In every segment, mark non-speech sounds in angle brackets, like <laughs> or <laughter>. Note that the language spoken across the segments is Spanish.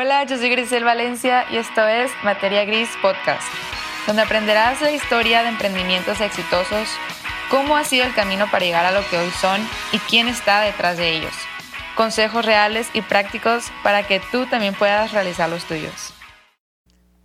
Hola, yo soy Grisel Valencia y esto es Materia Gris Podcast, donde aprenderás la historia de emprendimientos exitosos, cómo ha sido el camino para llegar a lo que hoy son y quién está detrás de ellos. Consejos reales y prácticos para que tú también puedas realizar los tuyos.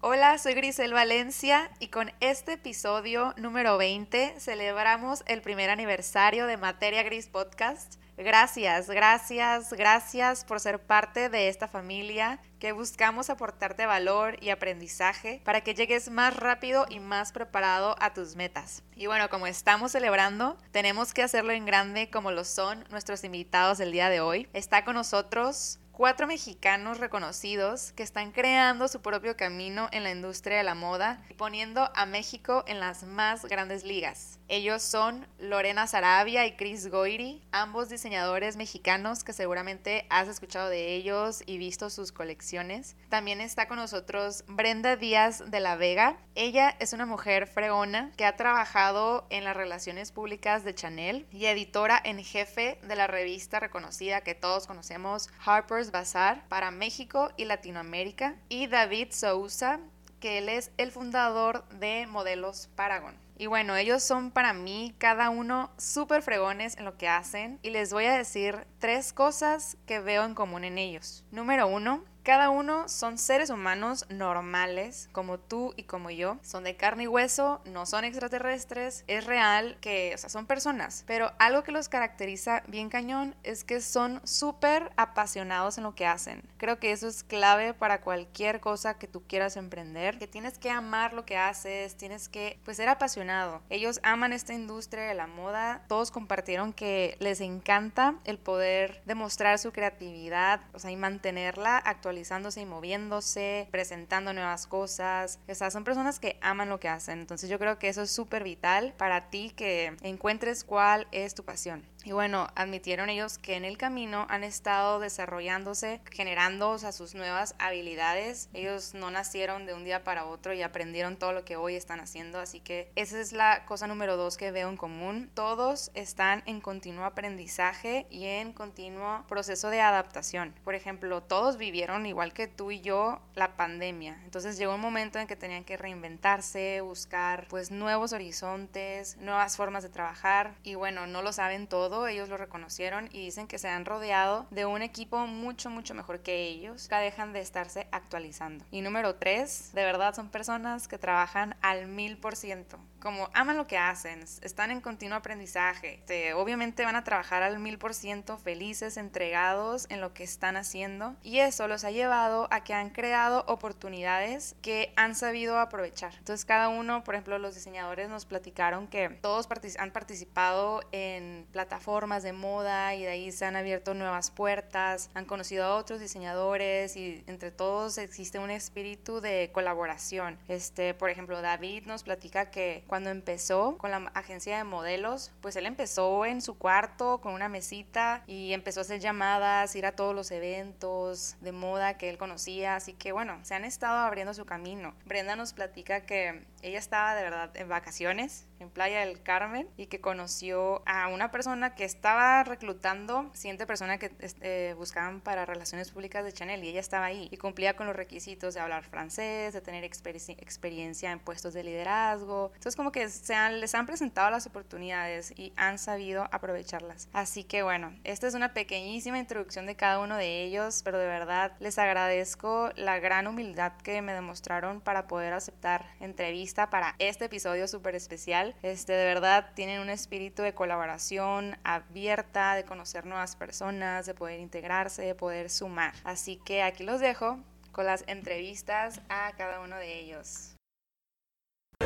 Hola, soy Grisel Valencia y con este episodio número 20 celebramos el primer aniversario de Materia Gris Podcast. Gracias, gracias, gracias por ser parte de esta familia que buscamos aportarte valor y aprendizaje para que llegues más rápido y más preparado a tus metas. Y bueno, como estamos celebrando, tenemos que hacerlo en grande como lo son nuestros invitados del día de hoy. Está con nosotros cuatro mexicanos reconocidos que están creando su propio camino en la industria de la moda y poniendo a México en las más grandes ligas. Ellos son Lorena Sarabia y Chris Goiri, ambos diseñadores mexicanos que seguramente has escuchado de ellos y visto sus colecciones. También está con nosotros Brenda Díaz de la Vega. Ella es una mujer fregona que ha trabajado en las relaciones públicas de Chanel y editora en jefe de la revista reconocida que todos conocemos, Harper's Bazaar, para México y Latinoamérica. Y David Sousa, que él es el fundador de Modelos Paragon. Y bueno, ellos son para mí cada uno súper fregones en lo que hacen y les voy a decir tres cosas que veo en común en ellos. Número uno, cada uno son seres humanos normales, como tú y como yo. Son de carne y hueso, no son extraterrestres. Es real que, o sea, son personas. Pero algo que los caracteriza bien cañón es que son súper apasionados en lo que hacen. Creo que eso es clave para cualquier cosa que tú quieras emprender. Que tienes que amar lo que haces, tienes que, pues, ser apasionado. Ellos aman esta industria de la moda. Todos compartieron que les encanta el poder demostrar su creatividad, o sea, y mantenerla actual y moviéndose, presentando nuevas cosas. O sea, son personas que aman lo que hacen. Entonces yo creo que eso es súper vital para ti que encuentres cuál es tu pasión. Y bueno, admitieron ellos que en el camino han estado desarrollándose, generando o sus nuevas habilidades. Ellos no nacieron de un día para otro y aprendieron todo lo que hoy están haciendo. Así que esa es la cosa número dos que veo en común. Todos están en continuo aprendizaje y en continuo proceso de adaptación. Por ejemplo, todos vivieron igual que tú y yo la pandemia. Entonces llegó un momento en que tenían que reinventarse, buscar pues nuevos horizontes, nuevas formas de trabajar. Y bueno, no lo saben todos ellos lo reconocieron y dicen que se han rodeado de un equipo mucho, mucho mejor que ellos, que dejan de estarse actualizando. Y número tres, de verdad son personas que trabajan al mil por ciento, como aman lo que hacen, están en continuo aprendizaje, obviamente van a trabajar al mil por ciento felices, entregados en lo que están haciendo y eso los ha llevado a que han creado oportunidades que han sabido aprovechar. Entonces cada uno, por ejemplo, los diseñadores nos platicaron que todos han participado en plataformas formas de moda y de ahí se han abierto nuevas puertas, han conocido a otros diseñadores y entre todos existe un espíritu de colaboración. Este, por ejemplo, David nos platica que cuando empezó con la agencia de modelos, pues él empezó en su cuarto con una mesita y empezó a hacer llamadas, ir a todos los eventos de moda que él conocía, así que bueno, se han estado abriendo su camino. Brenda nos platica que ella estaba de verdad en vacaciones en Playa del Carmen y que conoció a una persona que estaba reclutando siguiente persona que este, buscaban para relaciones públicas de Chanel y ella estaba ahí y cumplía con los requisitos de hablar francés, de tener experiencia en puestos de liderazgo. Entonces como que se han, les han presentado las oportunidades y han sabido aprovecharlas. Así que bueno, esta es una pequeñísima introducción de cada uno de ellos, pero de verdad les agradezco la gran humildad que me demostraron para poder aceptar entrevista para este episodio súper especial. Este, de verdad tienen un espíritu de colaboración, abierta, de conocer nuevas personas, de poder integrarse, de poder sumar. Así que aquí los dejo con las entrevistas a cada uno de ellos.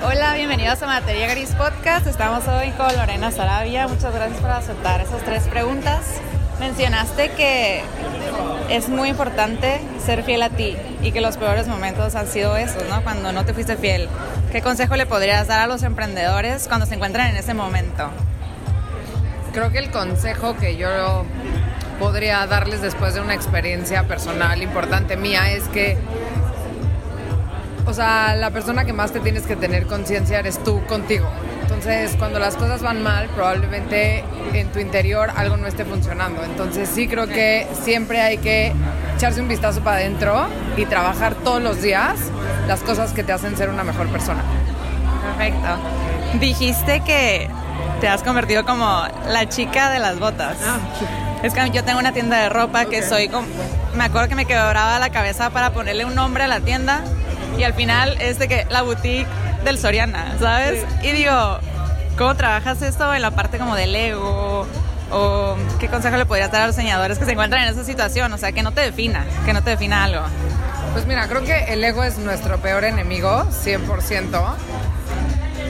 Hola, bienvenidos a Materia Gris Podcast. Estamos hoy con Lorena Sarabia. Muchas gracias por aceptar esas tres preguntas. Mencionaste que es muy importante ser fiel a ti y que los peores momentos han sido esos, ¿no? Cuando no te fuiste fiel. ¿Qué consejo le podrías dar a los emprendedores cuando se encuentran en ese momento? creo que el consejo que yo podría darles después de una experiencia personal importante mía es que, o sea, la persona que más te tienes que tener conciencia eres tú contigo. Entonces, cuando las cosas van mal, probablemente en tu interior algo no esté funcionando. Entonces, sí creo que siempre hay que echarse un vistazo para adentro y trabajar todos los días las cosas que te hacen ser una mejor persona. Perfecto. Dijiste que te has convertido como la chica de las botas. Ah, Es que yo tengo una tienda de ropa que soy como... Me acuerdo que me quebraba la cabeza para ponerle un nombre a la tienda y al final es de que la boutique del Soriana, ¿sabes? Y digo, ¿cómo trabajas esto en la parte como del ego? ¿O qué consejo le podrías dar a los diseñadores que se encuentran en esa situación? O sea, que no te defina, que no te defina algo. Pues mira, creo que el ego es nuestro peor enemigo, 100%.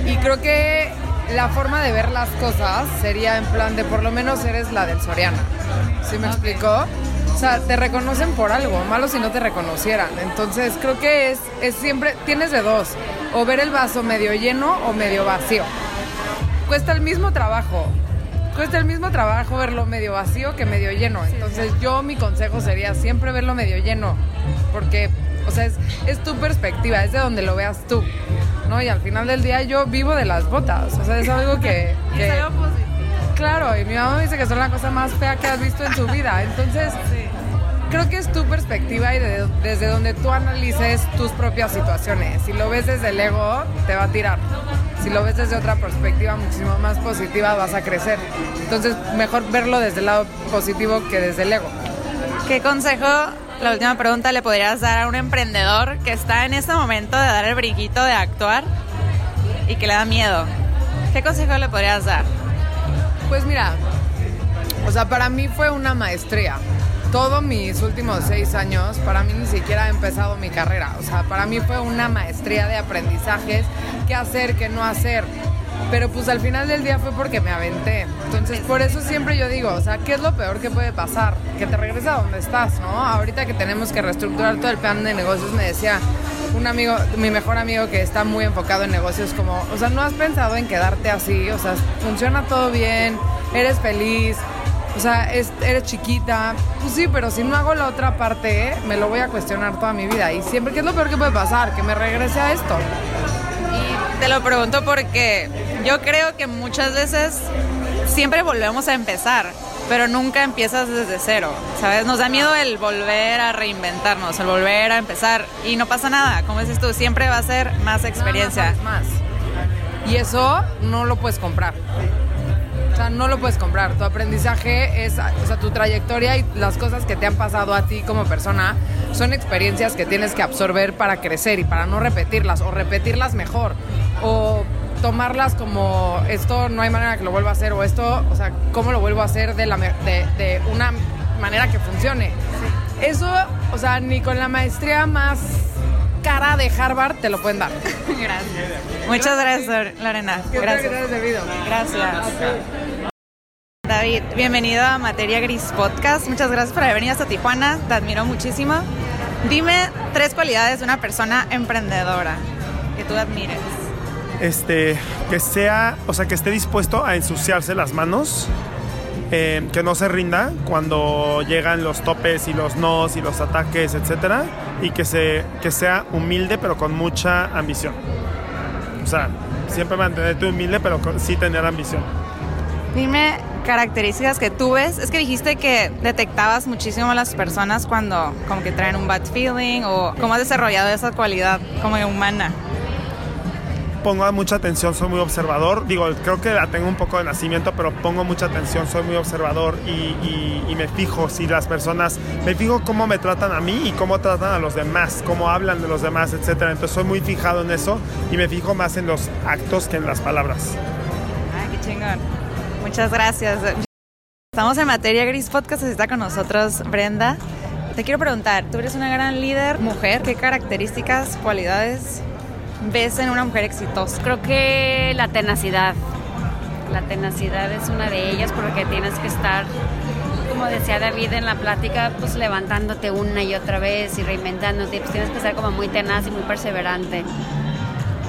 Y creo que la forma de ver las cosas sería en plan de por lo menos eres la del Soriana. ¿Sí me explico? O sea, te reconocen por algo, malo si no te reconocieran. Entonces creo que es, es siempre, tienes de dos, o ver el vaso medio lleno o medio vacío. Cuesta el mismo trabajo, cuesta el mismo trabajo verlo medio vacío que medio lleno. Entonces yo mi consejo sería siempre verlo medio lleno, porque, o sea, es, es tu perspectiva, es de donde lo veas tú. ¿no? Y al final del día yo vivo de las botas, o sea, es algo que... <laughs> que- Claro, y mi mamá me dice que son la cosa más fea que has visto en tu vida. Entonces, creo que es tu perspectiva y de- desde donde tú analices tus propias situaciones. Si lo ves desde el ego, te va a tirar. Si lo ves desde otra perspectiva muchísimo más positiva, vas a crecer. Entonces, mejor verlo desde el lado positivo que desde el ego. ¿Qué consejo, la última pregunta, le podrías dar a un emprendedor que está en este momento de dar el brinquito de actuar y que le da miedo? ¿Qué consejo le podrías dar? Pues mira, o sea, para mí fue una maestría. Todos mis últimos seis años, para mí ni siquiera he empezado mi carrera. O sea, para mí fue una maestría de aprendizajes, qué hacer, qué no hacer. Pero pues al final del día fue porque me aventé. Entonces, por eso siempre yo digo, o sea, ¿qué es lo peor que puede pasar? Que te regresa a donde estás, ¿no? Ahorita que tenemos que reestructurar todo el plan de negocios, me decía un amigo, mi mejor amigo que está muy enfocado en negocios, como, o sea, no has pensado en quedarte así, o sea, funciona todo bien, eres feliz, o sea, es- eres chiquita. Pues sí, pero si no hago la otra parte, me lo voy a cuestionar toda mi vida. Y siempre, ¿qué es lo peor que puede pasar? Que me regrese a esto. Y te lo pregunto porque yo creo que muchas veces siempre volvemos a empezar, pero nunca empiezas desde cero, ¿sabes? Nos da miedo el volver a reinventarnos, el volver a empezar y no pasa nada, como dices tú, siempre va a ser más experiencia. Más, más. Y eso no lo puedes comprar. O sea, no lo puedes comprar. Tu aprendizaje es, o sea, tu trayectoria y las cosas que te han pasado a ti como persona son experiencias que tienes que absorber para crecer y para no repetirlas o repetirlas mejor o tomarlas como esto no hay manera que lo vuelva a hacer o esto, o sea, cómo lo vuelvo a hacer de, la, de, de una manera que funcione. Eso, o sea, ni con la maestría más cara de Harvard te lo pueden dar. <laughs> Gracias. Muchas gracias, Lorena. Gracias. Gracias. David, bienvenido a Materia Gris Podcast. Muchas gracias por haber venido hasta Tijuana. Te admiro muchísimo. Dime tres cualidades de una persona emprendedora que tú admires. este, que sea, o sea, que esté dispuesto a ensuciarse las manos, eh, que no se rinda cuando llegan los topes y los nos y los ataques, etcétera, y que, se, que sea humilde pero con mucha ambición. O sea, siempre mantenerte humilde pero con- sí tener ambición. Dime características que tú ves. Es que dijiste que detectabas muchísimo a las personas cuando como que traen un bad feeling o cómo has desarrollado esa cualidad como humana. Pongo mucha atención, soy muy observador. Digo, creo que la tengo un poco de nacimiento, pero pongo mucha atención, soy muy observador y, y- y me fijo si las personas, me fijo cómo me tratan a mí y cómo tratan a los demás, cómo hablan de los demás, etcétera. Entonces soy muy fijado en eso y me fijo más en los actos que en las palabras. Ah, qué chingón. Muchas gracias. Estamos en Materia Gris Podcast, está con nosotros Brenda. Te quiero preguntar, tú eres una gran líder, mujer, ¿qué características, cualidades ves en una mujer exitosa? Creo que la tenacidad. La tenacidad es una de ellas porque tienes que estar, como decía David en la plática, pues levantándote una y otra vez y reinventándote. Pues tienes que ser como muy tenaz y muy perseverante.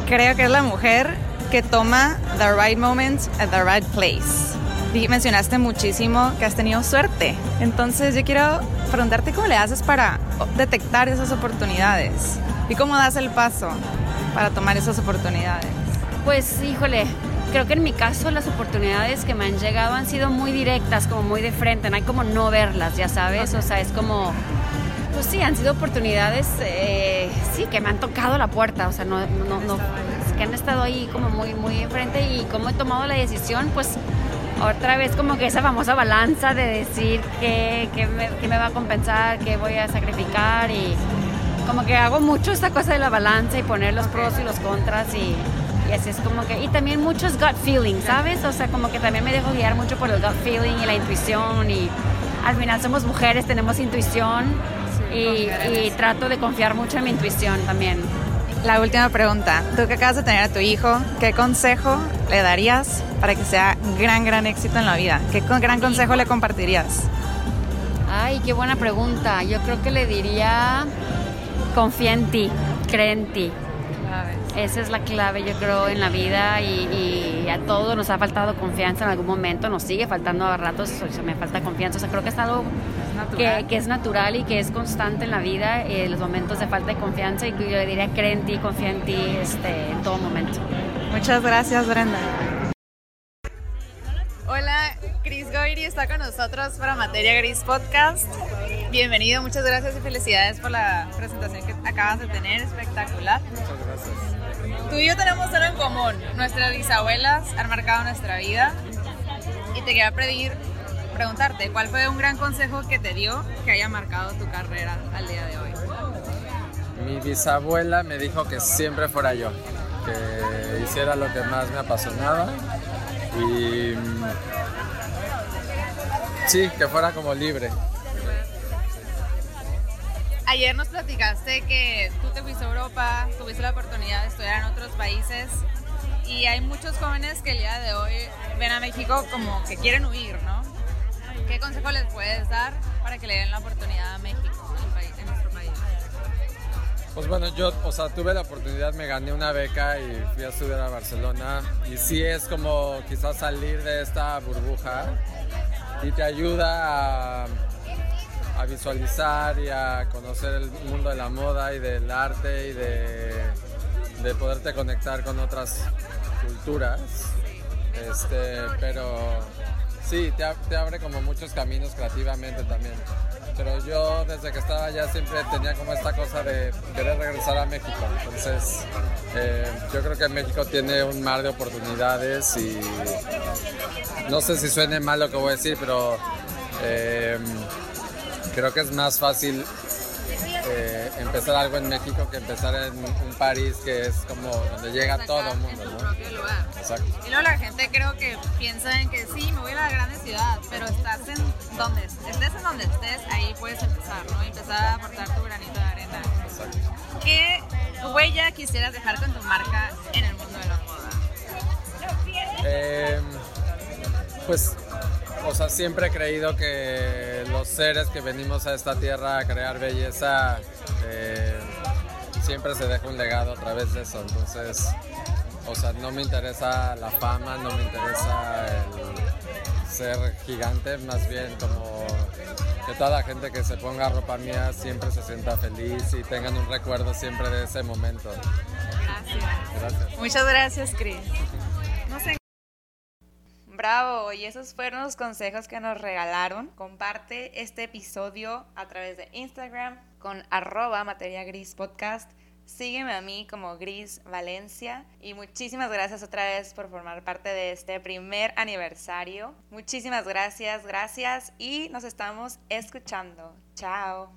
Creo que es la mujer que toma the right moment at the right place. Y mencionaste muchísimo que has tenido suerte. Entonces yo quiero preguntarte cómo le haces para detectar esas oportunidades y cómo das el paso para tomar esas oportunidades. Pues híjole, creo que en mi caso las oportunidades que me han llegado han sido muy directas, como muy de frente, no hay como no verlas, ya sabes, o sea, es como Pues sí, han sido oportunidades, eh, sí, que me han tocado la puerta, o sea, no, no, no, que han estado ahí como muy, muy enfrente y cómo he tomado la decisión, pues otra vez como que esa famosa balanza de decir qué, qué, me, qué me va a compensar, qué voy a sacrificar y como que hago mucho esta cosa de la balanza y poner los pros y los contras y, y así es como que, y también muchos gut feelings, ¿sabes? O sea, como que también me dejo guiar mucho por el gut feeling y la intuición y al final somos mujeres, tenemos intuición y, y trato de confiar mucho en mi intuición también. La última pregunta. Tú que acabas de tener a tu hijo, ¿qué consejo le darías para que sea gran, gran éxito en la vida? ¿Qué gran consejo le compartirías? Ay, qué buena pregunta. Yo creo que le diría, confía en ti, cree en ti. Esa es la clave, yo creo, en la vida y, y a todos nos ha faltado confianza en algún momento, nos sigue faltando a ratos, o sea, me falta confianza. O sea, creo que es algo que, que es natural y que es constante en la vida, eh, los momentos de falta de confianza y yo le diría, cree en ti, confía en ti este, en todo momento. Muchas gracias, Brenda. Hola, Chris Goiri está con nosotros para Materia Gris Podcast. Bienvenido, muchas gracias y felicidades por la presentación que acabas de tener, espectacular. Muchas gracias. Tú y yo tenemos algo en común. Nuestras bisabuelas han marcado nuestra vida. Y te quería pedir, preguntarte, ¿cuál fue un gran consejo que te dio que haya marcado tu carrera al día de hoy? Mi bisabuela me dijo que siempre fuera yo, que hiciera lo que más me apasionaba y mm, sí, que fuera como libre. Ayer nos platicaste que tú te fuiste a Europa, tuviste la oportunidad de estudiar en otros países y hay muchos jóvenes que el día de hoy ven a México como que quieren huir, ¿no? ¿Qué consejo les puedes dar para que le den la oportunidad a México, el en nuestro país? Pues bueno, yo, o sea, tuve la oportunidad, me gané una beca y fui a estudiar a Barcelona y sí es como quizás salir de esta burbuja y te ayuda a, a visualizar y a conocer el mundo de la moda y del arte y de, de poderte conectar con otras culturas. Este, pero sí, te, ab- te abre como muchos caminos creativamente también. Pero yo desde que estaba allá siempre tenía como esta cosa de querer regresar a México. Entonces eh, yo creo que México tiene un mar de oportunidades y no sé si suene mal lo que voy a decir, pero eh, creo que es más fácil eh, empezar algo en México que empezar en un París que es como donde llega todo el mundo, En tu ¿no? propio lugar. Exacto. Y luego la gente creo que piensa en que sí, me voy a la grande ciudad, pero estás en donde estés en donde estés, ahí puedes empezar, ¿no? Empezar a aportar tu granito de arena. Exacto. ¿Qué huella quisieras dejar con tu marca en el mundo de la moda? Eh, pues, o sea, siempre he creído que los seres que venimos a esta tierra a crear belleza, eh, siempre se deja un legado a través de eso. Entonces, o sea, no me interesa la fama, no me interesa el ser gigante, más bien como que toda la gente que se ponga ropa mía siempre se sienta feliz y tengan un recuerdo siempre de ese momento. Gracias. Gracias. Muchas gracias, Cris. Bravo, y esos fueron los consejos que nos regalaron. Comparte este episodio a través de Instagram con arroba materia gris podcast. Sígueme a mí como Gris Valencia y muchísimas gracias otra vez por formar parte de este primer aniversario. Muchísimas gracias, gracias y nos estamos escuchando. Chao.